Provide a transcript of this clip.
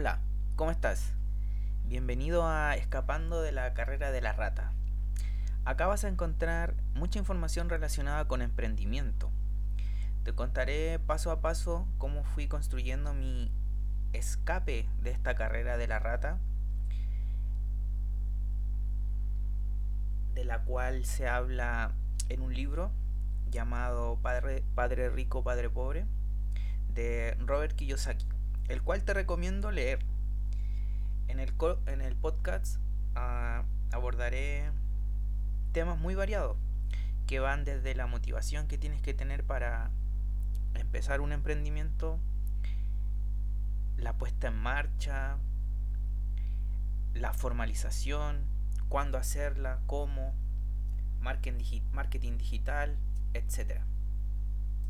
Hola, ¿cómo estás? Bienvenido a Escapando de la carrera de la rata. Acá vas a encontrar mucha información relacionada con emprendimiento. Te contaré paso a paso cómo fui construyendo mi escape de esta carrera de la rata, de la cual se habla en un libro llamado Padre, Rico, Padre Pobre, de Robert Kiyosaki, el cual te recomiendo leer. En el, en el podcast uh, abordaré temas muy variados que van desde la motivación que tienes que tener para empezar un emprendimiento, la puesta en marcha, la formalización, cuándo hacerla, cómo, marketing digital, etc.